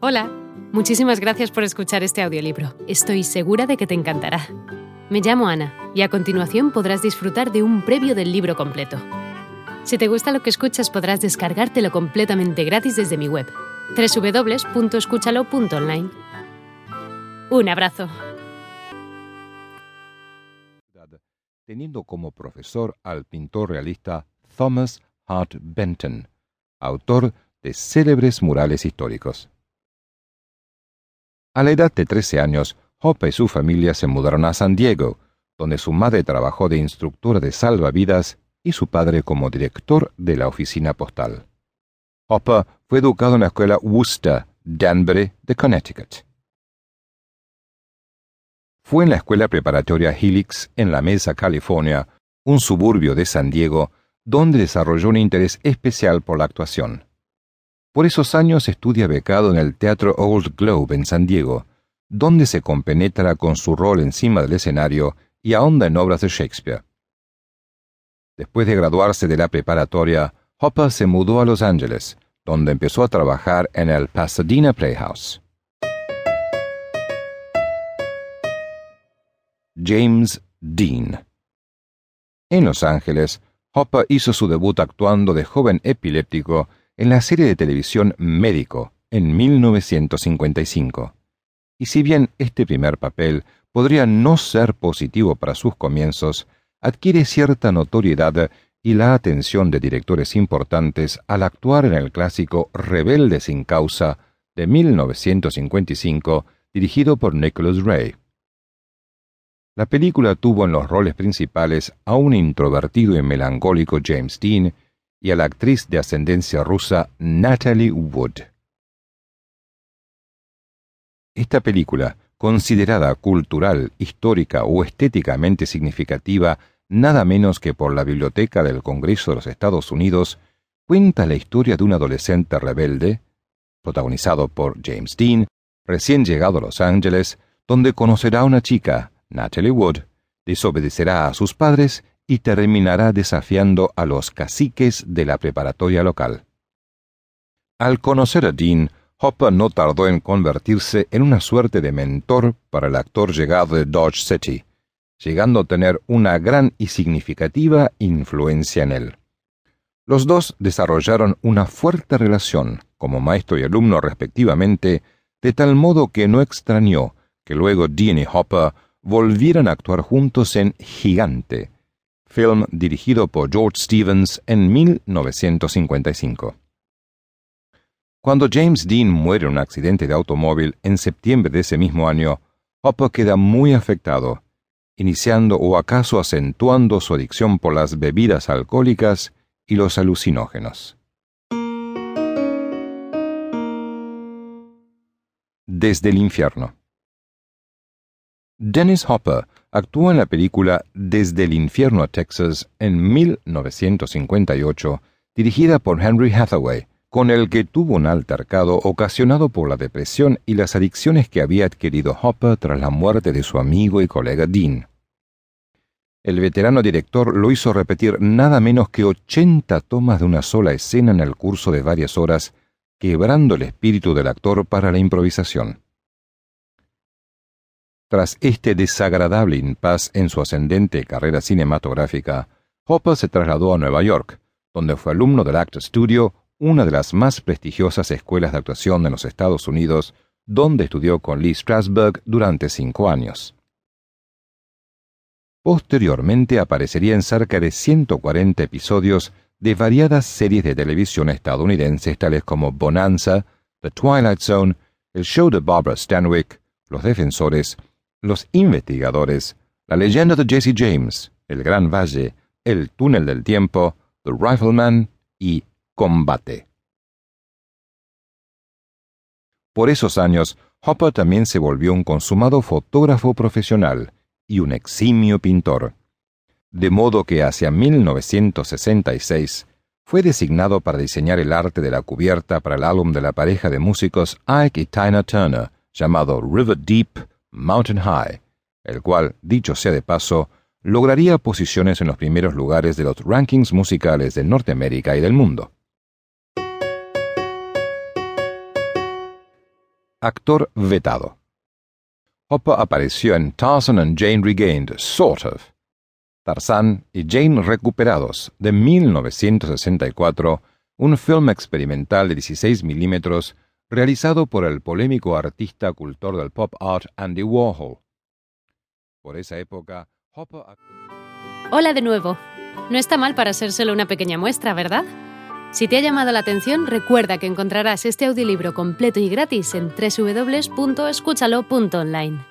Hola, muchísimas gracias por escuchar este audiolibro. Estoy segura de que te encantará. Me llamo Ana y a continuación podrás disfrutar de un previo del libro completo. Si te gusta lo que escuchas podrás descargártelo completamente gratis desde mi web, www.escúchalo.online. Un abrazo. Teniendo como profesor al pintor realista Thomas Hart Benton, autor de célebres murales históricos. A la edad de 13 años, Hoppe y su familia se mudaron a San Diego, donde su madre trabajó de instructora de salvavidas y su padre como director de la oficina postal. Hopper fue educado en la escuela Worcester, Danbury, de Connecticut. Fue en la escuela preparatoria Helix, en la Mesa, California, un suburbio de San Diego, donde desarrolló un interés especial por la actuación. Por esos años estudia becado en el Teatro Old Globe en San Diego, donde se compenetra con su rol encima del escenario y ahonda en obras de Shakespeare. Después de graduarse de la preparatoria, Hopper se mudó a Los Ángeles, donde empezó a trabajar en el Pasadena Playhouse. James Dean En Los Ángeles, Hopper hizo su debut actuando de joven epiléptico en la serie de televisión Médico en 1955. Y si bien este primer papel podría no ser positivo para sus comienzos, adquiere cierta notoriedad y la atención de directores importantes al actuar en el clásico Rebelde sin causa de 1955, dirigido por Nicholas Ray. La película tuvo en los roles principales a un introvertido y melancólico James Dean y a la actriz de ascendencia rusa Natalie Wood. Esta película, considerada cultural, histórica o estéticamente significativa nada menos que por la Biblioteca del Congreso de los Estados Unidos, cuenta la historia de un adolescente rebelde, protagonizado por James Dean, recién llegado a Los Ángeles, donde conocerá a una chica, Natalie Wood, desobedecerá a sus padres y terminará desafiando a los caciques de la preparatoria local. Al conocer a Dean, Hopper no tardó en convertirse en una suerte de mentor para el actor llegado de Dodge City, llegando a tener una gran y significativa influencia en él. Los dos desarrollaron una fuerte relación como maestro y alumno respectivamente, de tal modo que no extrañó que luego Dean y Hopper volvieran a actuar juntos en Gigante, film dirigido por George Stevens en 1955. Cuando James Dean muere en un accidente de automóvil en septiembre de ese mismo año, Hopper queda muy afectado, iniciando o acaso acentuando su adicción por las bebidas alcohólicas y los alucinógenos. Desde el infierno. Dennis Hopper actuó en la película Desde el infierno a Texas en 1958, dirigida por Henry Hathaway, con el que tuvo un altercado ocasionado por la depresión y las adicciones que había adquirido Hopper tras la muerte de su amigo y colega Dean. El veterano director lo hizo repetir nada menos que ochenta tomas de una sola escena en el curso de varias horas, quebrando el espíritu del actor para la improvisación. Tras este desagradable impas en su ascendente carrera cinematográfica, Hopper se trasladó a Nueva York, donde fue alumno del Actor Studio, una de las más prestigiosas escuelas de actuación en los Estados Unidos, donde estudió con Lee Strasberg durante cinco años. Posteriormente aparecería en cerca de 140 episodios de variadas series de televisión estadounidenses tales como Bonanza, The Twilight Zone, El Show de Barbara Stanwyck, Los Defensores, los investigadores, la leyenda de Jesse James, el Gran Valle, el Túnel del Tiempo, The Rifleman y Combate. Por esos años, Hopper también se volvió un consumado fotógrafo profesional y un eximio pintor. De modo que hacia 1966 fue designado para diseñar el arte de la cubierta para el álbum de la pareja de músicos Ike y Tina Turner, llamado River Deep Mountain High, el cual, dicho sea de paso, lograría posiciones en los primeros lugares de los rankings musicales de Norteamérica y del mundo. actor vetado. Hopper apareció en Tarzan and Jane Regained, Sort of. Tarzan y Jane Recuperados, de 1964, un film experimental de 16 milímetros realizado por el polémico artista cultor del pop art Andy Warhol. Por esa época, Hopper... Hola de nuevo. No está mal para ser solo una pequeña muestra, ¿verdad? Si te ha llamado la atención, recuerda que encontrarás este audiolibro completo y gratis en www.escúchalo.online.